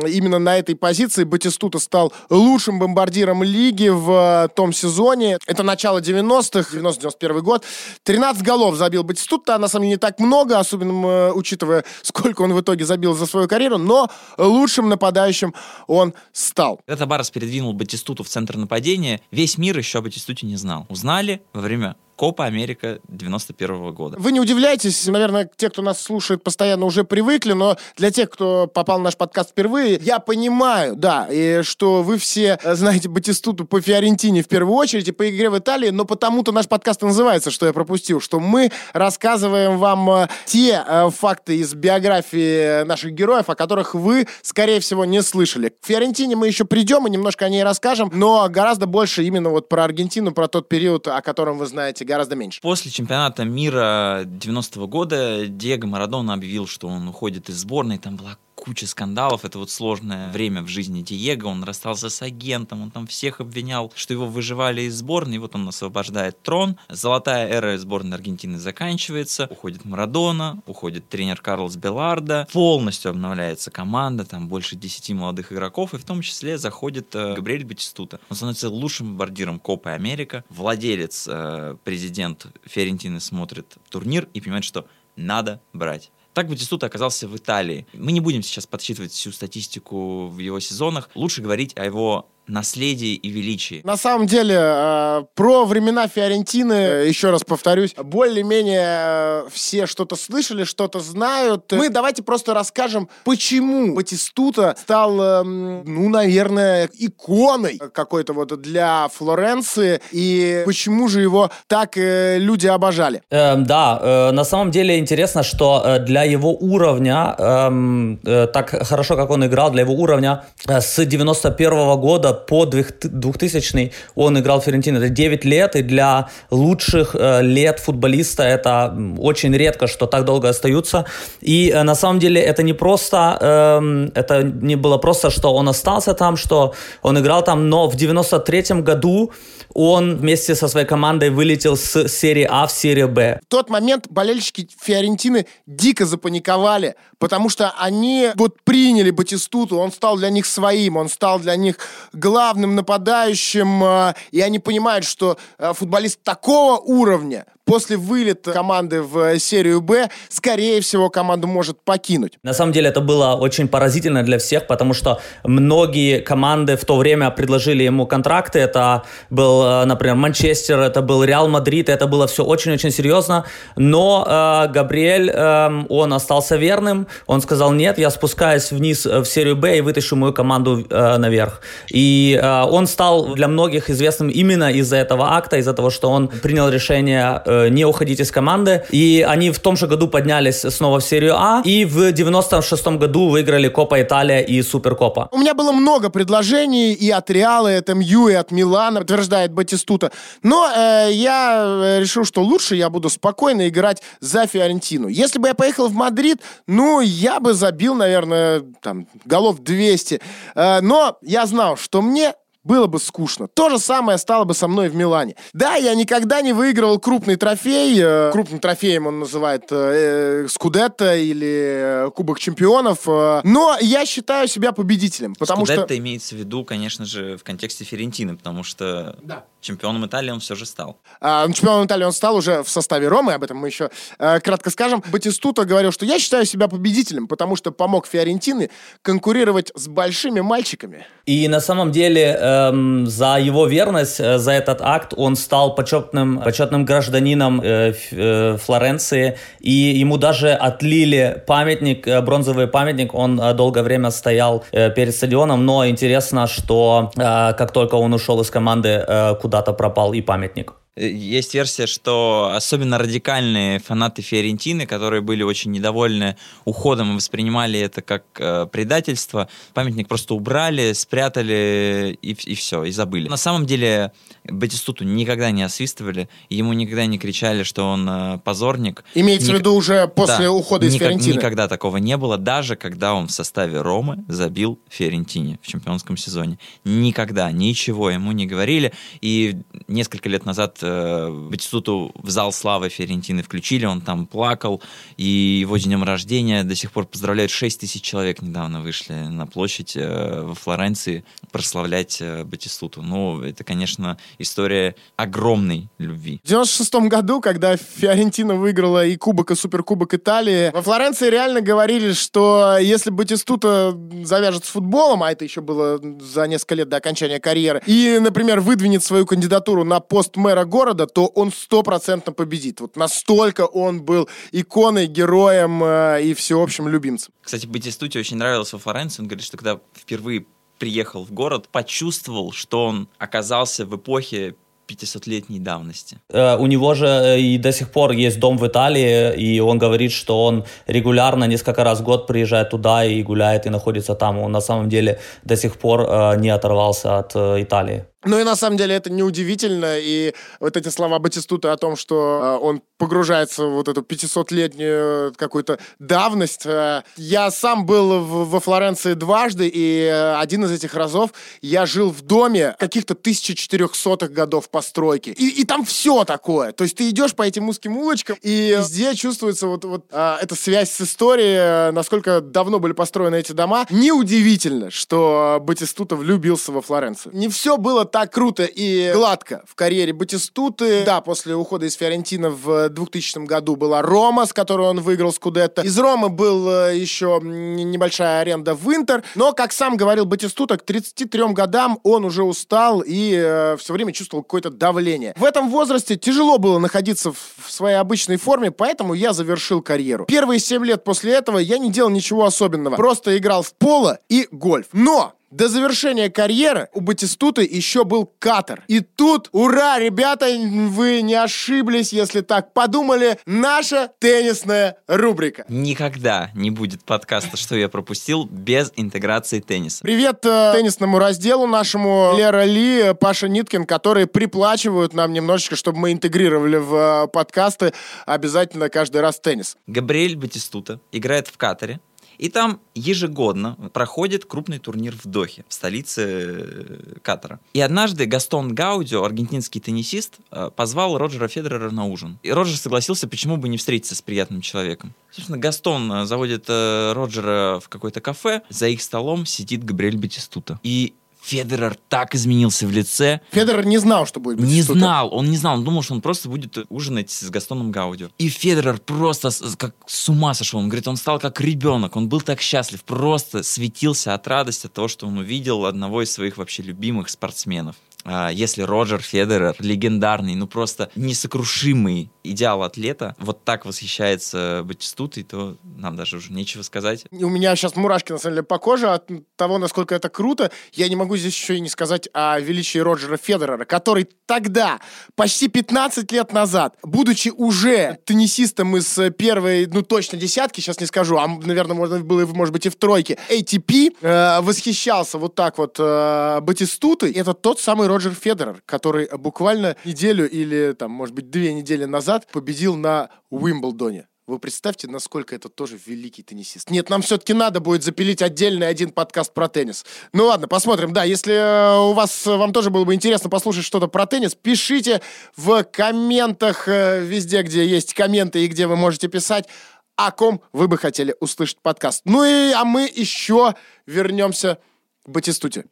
именно на этой позиции Батистута стал лучшим бомбардиром лиги в э, том сезоне. Это начало 90-х, 90-91 год. 13 голов забил Батистута, на самом деле не так много, особенно э, учитывая, сколько он в итоге забил за свою карьеру, но лучшим нападающим он стал. Когда Табарас передвинул Батистуту в центр нападения, весь мир еще о Батистуте не знал. Узнали во время Копа Америка 91 года. Вы не удивляйтесь, наверное, те, кто нас слушает постоянно, уже привыкли, но для тех, кто попал в наш подкаст впервые, я понимаю, да, и что вы все э, знаете Батистуту по Фиорентине в первую очередь и по игре в Италии, но потому-то наш подкаст и называется, что я пропустил, что мы рассказываем вам э, те э, факты из биографии наших героев, о которых вы, скорее всего, не слышали. К Фиорентине мы еще придем и немножко о ней расскажем, но гораздо больше именно вот про Аргентину, про тот период, о котором вы знаете гораздо меньше. После чемпионата мира 90 года Диего Марадона объявил, что он уходит из сборной. Там была куча скандалов. Это вот сложное время в жизни Диего. Он расстался с агентом, он там всех обвинял, что его выживали из сборной. И вот он освобождает трон. Золотая эра сборной Аргентины заканчивается. Уходит Марадона, уходит тренер Карлос Белардо. Полностью обновляется команда, там больше 10 молодых игроков, и в том числе заходит э, Габриэль Батистута. Он становится лучшим бомбардиром Копы Америка. Владелец, э, президент Фиорентины смотрит турнир и понимает, что надо брать. Так Батистута оказался в Италии. Мы не будем сейчас подсчитывать всю статистику в его сезонах. Лучше говорить о его наследии и величии. На самом деле, э, про времена Фиорентины, э, еще раз повторюсь, более-менее э, все что-то слышали, что-то знают. Мы давайте просто расскажем, почему Батистута стал, эм, ну, наверное, иконой какой-то вот для Флоренции, и почему же его так э, люди обожали. Э, да, э, на самом деле интересно, что э, для его уровня, эм, э, так хорошо, как он играл, для его уровня э, с 91 года по 2000 он играл в Ферентино. Это 9 лет, и для лучших э, лет футболиста это очень редко, что так долго остаются. И э, на самом деле это не просто, э, это не было просто, что он остался там, что он играл там, но в 93 году он вместе со своей командой вылетел с серии А в серию Б. В тот момент болельщики Фиорентины дико запаниковали, потому что они вот приняли Батистуту, он стал для них своим, он стал для них главным нападающим, э, и они понимают, что э, футболист такого уровня после вылета команды в серию Б, скорее всего, команду может покинуть. На самом деле это было очень поразительно для всех, потому что многие команды в то время предложили ему контракты. Это был, э, например, Манчестер, это был Реал Мадрид, это было все очень-очень серьезно. Но э, Габриэль, э, он остался верным. Он сказал, нет, я спускаюсь вниз в серию Б и вытащу мою команду э, наверх. И э, он стал для многих известным именно из-за этого акта, из-за того, что он принял решение э, не уходить из команды. И они в том же году поднялись снова в серию А. И в 96 году выиграли Копа Италия и Суперкопа. У меня было много предложений и от Реала, и от МЮ, и от Милана, утверждает Батистута. Но э, я решил, что лучше я буду спокойно играть за Фиорентину. Если бы я поехал в Мадрид, ну, я бы забил, наверное, там, голов 200. Э, но я знал, что мне было бы скучно. То же самое стало бы со мной в Милане. Да, я никогда не выигрывал крупный трофей. Э, крупным трофеем он называет э, Скудетто или э, Кубок чемпионов. Э, но я считаю себя победителем. Потому Скудетто что... имеется в виду, конечно же, в контексте Ферентины, потому что Да. чемпионом Италии он все же стал. А, ну, чемпионом Италии он стал уже в составе Ромы, об этом мы еще э, кратко скажем. Батистута говорил, что я считаю себя победителем, потому что помог Фиорентины конкурировать с большими мальчиками. И на самом деле эм, за его верность, э, за этот акт он стал почетным, почетным гражданином э, э, Флоренции. И ему даже отлили памятник, э, бронзовый памятник. Он э, долгое время стоял э, перед стадионом. Но интересно, что э, как только он ушел из команды, э, куда-то пропал и памятник. Э, Есть версия, что особенно радикальные фанаты Фиорентины, которые были очень недовольны уходом и воспринимали это как э, предательство, памятник просто убрали, спрятали и, и все, и забыли. На самом деле Батистуту никогда не освистывали, ему никогда не кричали, что он э, позорник. Имеется в Ник- виду уже после Да, ухода из никак- Фиорентины. Никогда такого не было, даже когда он в составе Ромы забил Фиорентине в чемпионском сезоне. Никогда, ничего ему не говорили. И несколько лет назад э, Батистуту в зал славы Фиорентины включили, он там плакал, и его днем рождения до сих пор поздравляют 6 тысяч человек недавно вышли на площадь э, во Флоренции прославлять э, Батистуту. Ну, это, конечно, история огромной любви. В 96 году, когда Фиорентина выиграла и Кубок, и Суперкубок Италии, во Флоренции реально говорили, что если Батистута завяжет с футболом, а это еще было за несколько лет до окончания карьеры, и, например, выдвинет свою кандидатуру на пост мэра города, то он стопроцентно победит. Вот настолько он был иконой, героем э, и всеобщим любимцем. Кстати, Батистуте очень нравилось во Флоренции. Он говорит, что когда впервые приехал в город, почувствовал, что он оказался в эпохе 500-летней давности. Э, У него же э, и до сих пор есть дом в Италии, и он говорит, что он регулярно, несколько раз в год приезжает туда и гуляет, и находится там. Он на самом деле до сих пор э, не оторвался от Италии. Ну и на самом деле это неудивительно, и вот эти слова Батистута о том, что э, он погружается в вот эту 500-летнюю какую-то давность. э, я сам был в- во Флоренции дважды, и э, один из этих разов я жил в доме каких-то 1400-х годов постройки. И, и там все такое. То есть ты идешь по этим узким улочкам, и везде чувствуется вот, вот э, эта связь с историей, э, насколько давно были построены эти дома. Неудивительно, что Батистута влюбился во Флоренцию. Не все было так круто и гладко в карьере Батистуты. Да, после ухода из Фиорентина в 2000 году была Рома, с которой он выиграл Скудетто. Из Ромы был э, еще небольшая аренда в Интер. Но, как сам говорил Батистута, к 33 годам он уже устал и э, все время чувствовал какое-то давление. В этом возрасте тяжело было находиться в своей обычной форме, поэтому я завершил карьеру. Первые 7 лет после этого я не делал ничего особенного. Просто играл в поло и гольф. Но до завершения карьеры у Батистуты еще был катер. И тут, ура, ребята, вы не ошиблись, если так подумали, наша теннисная рубрика. Никогда не будет подкаста «Что я пропустил» без интеграции тенниса. Привет э, теннисному разделу нашему Лера Ли, Паша Ниткин, которые приплачивают нам немножечко, чтобы мы интегрировали в э, подкасты обязательно каждый раз теннис. Габриэль Батистута играет в катере, и там ежегодно проходит крупный турнир в Дохе, в столице э, Катара. И однажды Гастон Гаудио, аргентинский теннисист, э, позвал Роджера Федерера на ужин. И Роджер согласился, почему бы не встретиться с приятным человеком. Собственно, Гастон э, заводит Роджера в какое-то кафе, за их столом сидит Габриэль Батистута. И Федерер так изменился в лице. Федерер не знал, что будет Не знал, он не знал, он думал, что он просто будет ужинать с Гастоном Гаудио. И Федерер просто как с ума сошел. Он говорит, он стал как ребенок, он был так счастлив, просто светился от радости от того, что он увидел одного из своих вообще любимых спортсменов. А, если Роджер Федерер, легендарный, ну просто несокрушимый идеал атлета, вот так восхищается Батистутой, то нам даже уже нечего сказать. У меня сейчас мурашки, на самом деле, по коже от того, насколько это круто. Я не могу здесь еще и не сказать о величии Роджера Федерера, который тогда, почти 15 лет назад, будучи уже теннисистом из первой, ну точно десятки, сейчас не скажу, а, наверное, можно было, может быть, и в тройке, ATP, э, восхищался вот так вот э, Батистутой. Это тот самый Роджер Федерер, который буквально неделю или, там, может быть, две недели назад победил на Уимблдоне. Вы представьте, насколько это тоже великий теннисист. Нет, нам все-таки надо будет запилить отдельный один подкаст про теннис. Ну ладно, посмотрим. Да, если э, у вас, э, вам тоже было бы интересно послушать что-то про теннис, пишите в комментах э, везде, где есть комменты и где вы можете писать, о ком вы бы хотели услышать подкаст. Ну и, а мы еще вернемся к Батистуте.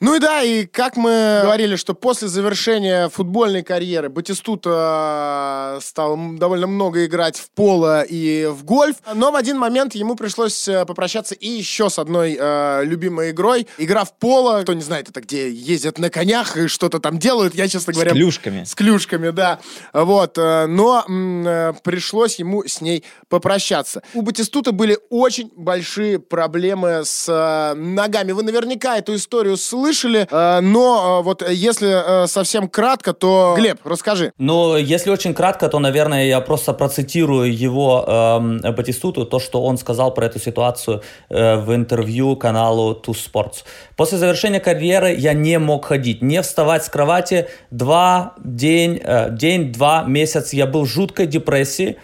Ну и да, и как мы говорили, что после завершения футбольной карьеры Батистута э, стал довольно много играть в поло и в гольф, но в один момент ему пришлось э, попрощаться и еще с одной э, любимой игрой. Игра в поло, кто не знает, это где ездят на конях и что-то там делают, я, честно говоря... С клюшками. С клюшками, да. Вот, э, но э, пришлось ему с ней попрощаться. У Батистута были очень большие проблемы с э, ногами. Вы наверняка эту историю слышали, слышали, э, но э, вот если э, совсем кратко, то, Глеб, расскажи. Ну, если очень кратко, то, наверное, я просто процитирую его э, Батистуту, то, что он сказал про эту ситуацию э, в интервью каналу Two Sports. После завершения карьеры я не мог ходить, не вставать с кровати. Два день, э, день, два месяца я был в жуткой депрессии.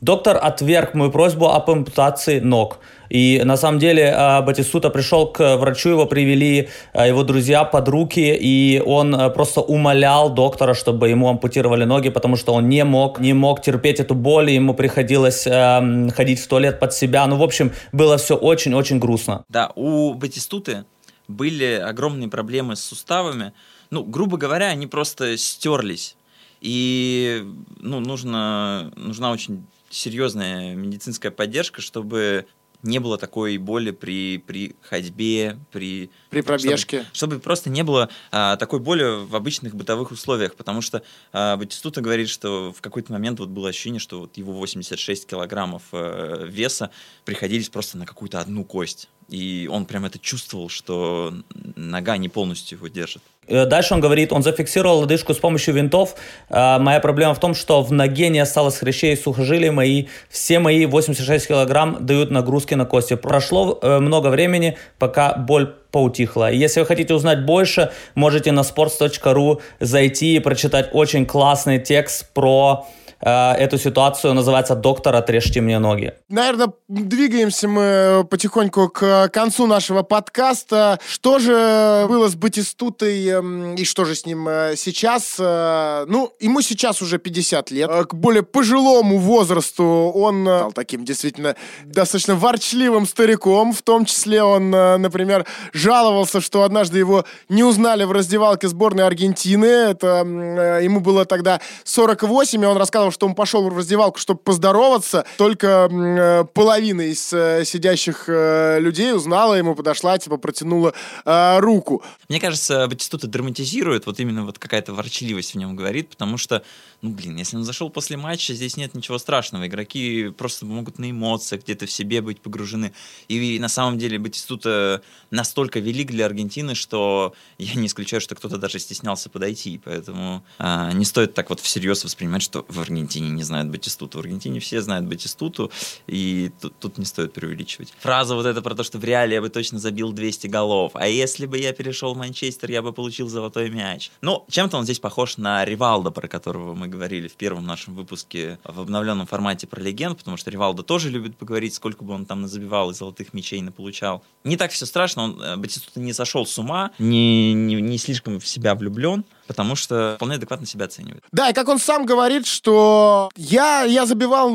Доктор отверг мою просьбу об ампутации ног. И на самом деле а, Батистута пришел к врачу, его привели а, его друзья под руки, и он а, просто умолял доктора, чтобы ему ампутировали ноги, потому что он не мог, не мог терпеть эту боль, и ему приходилось ходить в туалет под себя. Ну, в общем, было все очень-очень грустно. Да, у Батистуты были огромные проблемы с суставами. Ну, грубо говоря, они просто стерлись. И ну, нужно, нужна очень серьезная медицинская поддержка, чтобы не было такой боли при, при ходьбе, при... При пробежке. Чтобы, чтобы просто не было а, такой боли в обычных бытовых условиях, потому что а, Батистута говорит, что в какой-то момент вот было ощущение, что вот его 86 килограммов а, веса приходились просто на какую-то одну кость. И он прям это чувствовал, что нога не полностью его держит. Э, дальше он говорит, он зафиксировал лодыжку с помощью винтов. Э, моя проблема в том, что в ноге не осталось хрящей и сухожилий. Мои, все мои 86 килограмм дают нагрузки на кости. Прошло э, много времени, пока боль поутихла. Если вы хотите узнать больше, можете на sports.ru зайти и прочитать очень классный текст про э, эту ситуацию, называется «Доктор, отрежьте мне ноги». Наверное, двигаемся мы потихоньку к концу нашего подкаста. Что же было с Батистутой эм, и что же с ним э, сейчас? Э, Ну, ему сейчас уже 50 лет. Э, К более пожилому возрасту он э, стал таким действительно достаточно ворчливым стариком. В том числе он, э, например, жаловался, что однажды его не узнали в раздевалке сборной Аргентины. Это э, ему было тогда 48, и он рассказывал, что он пошел в раздевалку, чтобы поздороваться. Только э, половина из э, сидящих э, людей узнала ему, подошла, типа протянула э, руку. Мне кажется, Батистута драматизирует, вот именно вот какая-то ворчливость в нем говорит, потому что, ну, блин, если он зашел после матча, здесь нет ничего страшного. Игроки просто могут на эмоциях где-то в себе быть погружены. И на самом деле Батистута настолько велик для Аргентины, что я не исключаю, что кто-то даже стеснялся подойти. Поэтому а, не стоит так вот всерьез воспринимать, что в Аргентине не знают Батистуту. В Аргентине все знают Батистуту, и тут, тут не стоит преувеличивать. Фраза вот эта про то, что в реале я бы точно забил 200 голов, а если бы я перешел в Манчестер, я бы получил золотой мяч. Ну, чем-то он здесь похож на Ривалдо, про которого мы говорили в первом нашем выпуске в обновленном формате про легенд, потому что Ривалдо тоже любит поговорить, сколько бы он там забивал и золотых мячей наполучал. Не так все страшно, он, э, Батистута не сошел с ума, не, не, не слишком в себя влюблен, потому что вполне адекватно себя оценивает. Да, и как он сам говорит, что я, я забивал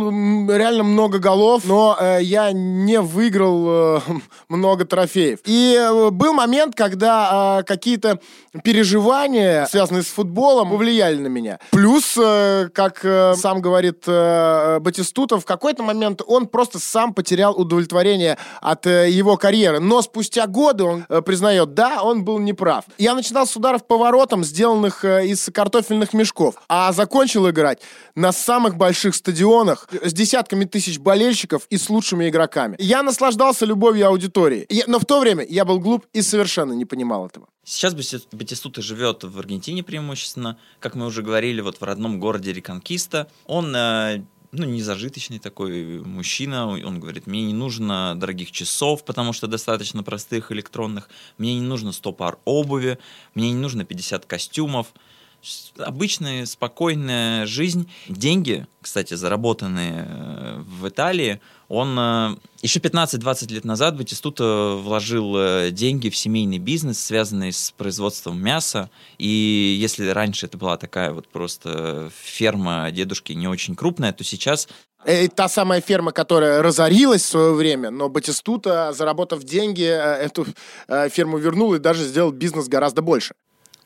реально много голов, но э, я не выиграл э, много трофеев. И э, был момент, когда э, какие-то переживания, связанные с футболом, повлияли на меня. Плюс, э, как э, сам говорит э, Батистута, в какой-то момент он просто сам потерял удовлетворение от э, его карьеры. Но спустя годы он э, признает, да, он был неправ. Я начинал с ударов по воротам, сделанных э, из картофельных мешков, а закончил играть на самых больших стадионах с десятками тысяч болельщиков и с лучшими игроками. Я наслаждался любовью аудитории. Но в то время я был глуп и совершенно не понимал этого. Сейчас Бати- Батистута живет в Аргентине преимущественно, как мы уже говорили, вот в родном городе Реконкиста. Он э, ну, незажиточный такой мужчина. Он говорит, мне не нужно дорогих часов, потому что достаточно простых электронных. Мне не нужно 100 пар обуви. Мне не нужно 50 костюмов. Обычная, спокойная жизнь. Деньги, кстати, заработанные э, в Италии, он э, еще 15-20 лет назад Батистута вложил э, деньги в семейный бизнес, связанный с производством мяса. И если раньше это была такая вот просто ферма дедушки не очень крупная, то сейчас Э, та самая ферма, которая разорилась в свое время, но Батистута, заработав деньги, эту ферму вернул и даже сделал бизнес гораздо больше.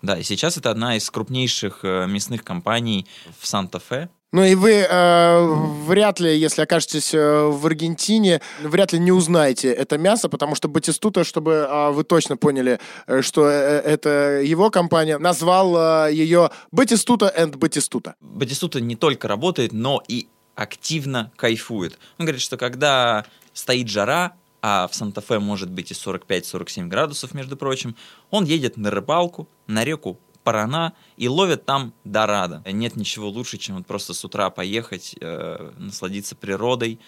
Да, и сейчас это одна из крупнейших мясных компаний в Санта-Фе. Ну и вы э, вряд ли, если окажетесь э, в Аргентине, вряд ли не узнаете это мясо, потому что Батистута, чтобы э, вы точно поняли, э, что э, это его компания, назвал э, ее Батистута and Батистута. Батистута не только работает, но и активно кайфует. Он говорит, что когда стоит жара, а в Санта-Фе может быть и 45-47 градусов, между прочим, он едет на рыбалку, на реку Парана и ловит там дорадо. Нет ничего лучше, чем вот просто с утра поехать, э, насладиться природой,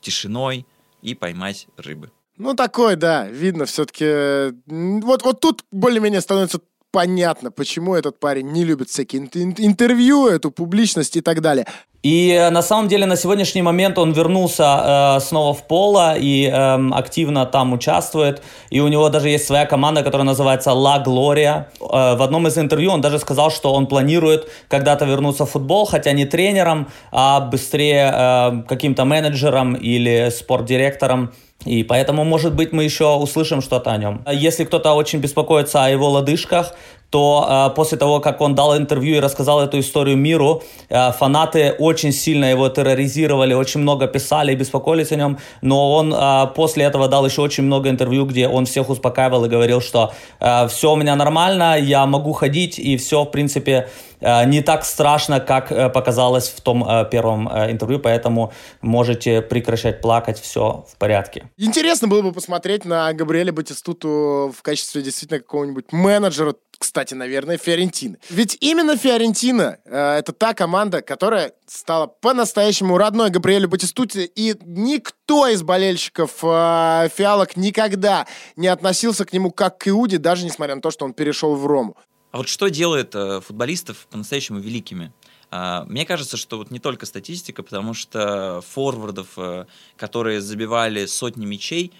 тишиной и поймать рыбы. Ну, такой, да, видно все-таки. Вот, вот тут более-менее становится понятно, почему этот парень не любит всякие ин- ин- интервью, эту публичность и так далее. И э, на самом деле на сегодняшний момент он вернулся э, снова в поло и эм, активно там участвует. И у него даже есть своя команда, которая называется La Gloria. Э, в одном из интервью он даже сказал, что он планирует когда-то вернуться в футбол, хотя не тренером, а быстрее э, каким-то менеджером или спортдиректором. И поэтому, может быть, мы еще услышим что-то о нем. Если кто-то очень беспокоится о его лодыжках, то э, после того, как он дал интервью и рассказал эту историю миру, э, фанаты очень сильно его терроризировали, очень много писали и беспокоились о нем, но он э, после этого дал еще очень много интервью, где он всех успокаивал и говорил, что э, все у меня нормально, я могу ходить, и все, в принципе, э, не так страшно, как э, показалось в том э, первом э, интервью, поэтому можете прекращать плакать, все в порядке. Интересно было бы посмотреть на Габриэля Батистуту в качестве действительно какого-нибудь менеджера, кстати, наверное, Фиорентины. Ведь именно Фиорентина э, это та команда, которая стала по-настоящему родной Габриэлю Батистуте, и никто из болельщиков э, фиалок никогда не относился к нему как к Иуде, даже несмотря на то, что он перешел в Рому. А вот что делает э, футболистов по-настоящему великими? А, мне кажется, что вот не только статистика, потому что форвардов, э, которые забивали сотни мячей,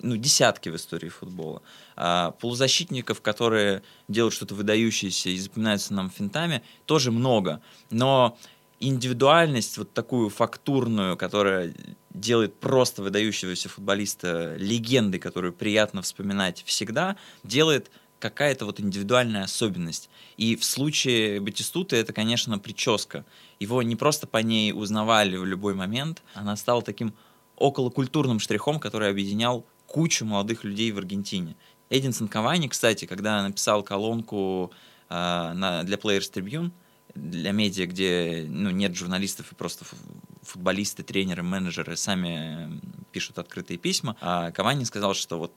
ну, десятки в истории футбола. А полузащитников, которые делают что-то выдающееся и запоминаются нам финтами, тоже много. Но индивидуальность, вот такую фактурную, которая делает просто выдающегося футболиста легендой, которую приятно вспоминать всегда, делает какая-то вот индивидуальная особенность. И в случае Батистуты это, конечно, прическа. Его не просто по ней узнавали в любой момент, она стала таким околокультурным штрихом, который объединял кучу молодых людей в Аргентине. Эдинсон Кавани, кстати, когда написал колонку э, на, для Players Tribune, для медиа, где ну, нет журналистов и просто футболисты, тренеры, менеджеры сами пишут открытые письма, а Кавани сказал, что вот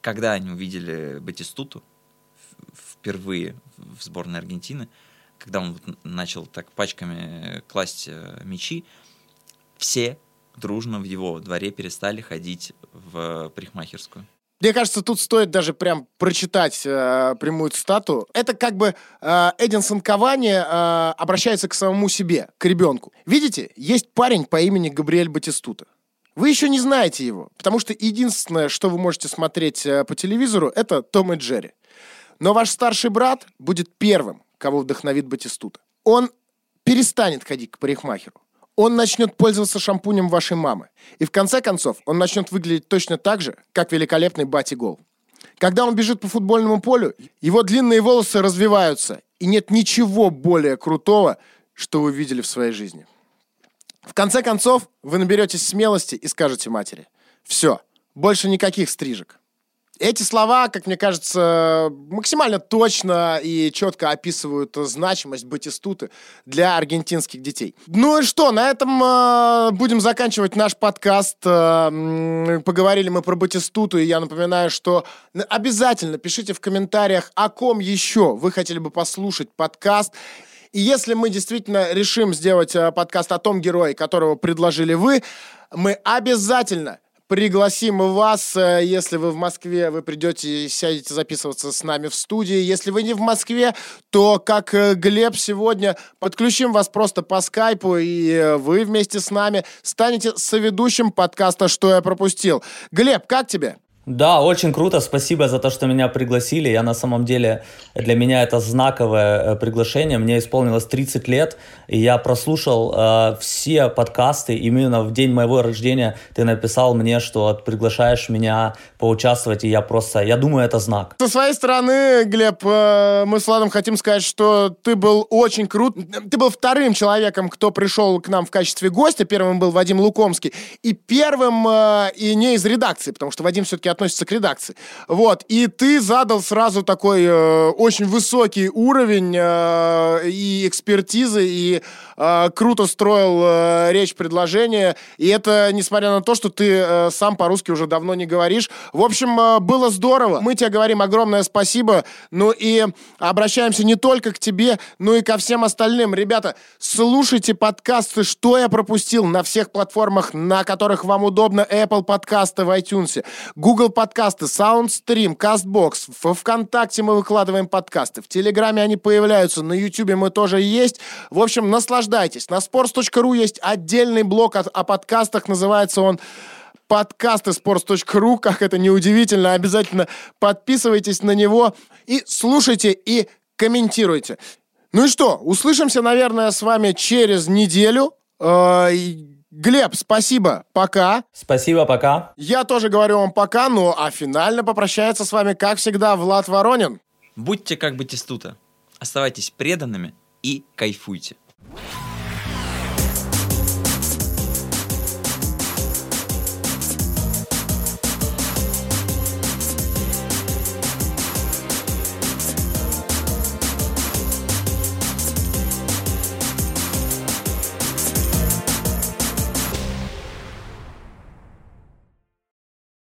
когда они увидели Батистуту впервые в сборной Аргентины, когда он начал так пачками класть э, мячи, все дружно в его дворе перестали ходить в парикмахерскую. Мне кажется, тут стоит даже прям прочитать э, прямую цитату. Это как бы э, Эдинсон Кавани э, обращается к самому себе, к ребенку. Видите, есть парень по имени Габриэль Батистута. Вы еще не знаете его, потому что единственное, что вы можете смотреть э, по телевизору, это Том и Джерри. Но ваш старший брат будет первым, кого вдохновит Батистута. Он перестанет ходить к парикмахеру он начнет пользоваться шампунем вашей мамы. И в конце концов, он начнет выглядеть точно так же, как великолепный Бати Гол. Когда он бежит по футбольному полю, его длинные волосы развиваются, и нет ничего более крутого, что вы видели в своей жизни. В конце концов, вы наберетесь смелости и скажете матери, все, больше никаких стрижек. Эти слова, как мне кажется, максимально точно и четко описывают значимость Батистуты для аргентинских детей. Ну и что, на этом э, будем заканчивать наш подкаст. Э, поговорили мы про Батистуту, и я напоминаю, что обязательно пишите в комментариях, о ком еще вы хотели бы послушать подкаст. И если мы действительно решим сделать э, подкаст о том герое, которого предложили вы, мы обязательно пригласим вас, э, если вы в Москве, вы придете и сядете записываться с нами в студии. Если вы не в Москве, то, как э, Глеб сегодня, подключим вас просто по скайпу, и э, вы вместе с нами станете соведущим подкаста «Что я пропустил». Глеб, как тебе? Да, очень круто. Спасибо за то, что меня пригласили. Я на самом деле, для меня это знаковое э, приглашение. Мне исполнилось 30 лет, и я прослушал э, все подкасты. Именно в день моего рождения ты написал мне, что приглашаешь меня поучаствовать, и я просто, я думаю, это знак. Со своей стороны, Глеб, э, мы с Владом хотим сказать, что ты был очень крут. Ты был вторым человеком, кто пришел к нам в качестве гостя. Первым был Вадим Лукомский. И первым, э, и не из редакции, потому что Вадим все-таки относится к редакции. Вот. И ты задал сразу такой э, очень высокий уровень э, и экспертизы, и э, круто строил э, речь, предложение. И это несмотря на то, что ты э, сам по-русски уже давно не говоришь. В общем, э, было здорово. Мы тебе говорим огромное спасибо. Ну и обращаемся не только к тебе, но и ко всем остальным. Ребята, слушайте подкасты «Что я пропустил» на всех платформах, на которых вам удобно. Apple подкасты в iTunes, Google Google подкасты, SoundStream, CastBox. В ВКонтакте мы выкладываем подкасты. В Телеграме они появляются. На Ютубе мы тоже есть. В общем, наслаждайтесь. На sports.ru есть отдельный блог о, о подкастах. Называется он подкасты sports.ru, как это неудивительно, обязательно подписывайтесь на него и слушайте и комментируйте. Ну и что, услышимся, наверное, с вами через неделю. Глеб, спасибо, пока. Спасибо, пока. Я тоже говорю вам пока, ну а финально попрощается с вами, как всегда, Влад Воронин. Будьте как бы Батистута. Оставайтесь преданными и кайфуйте.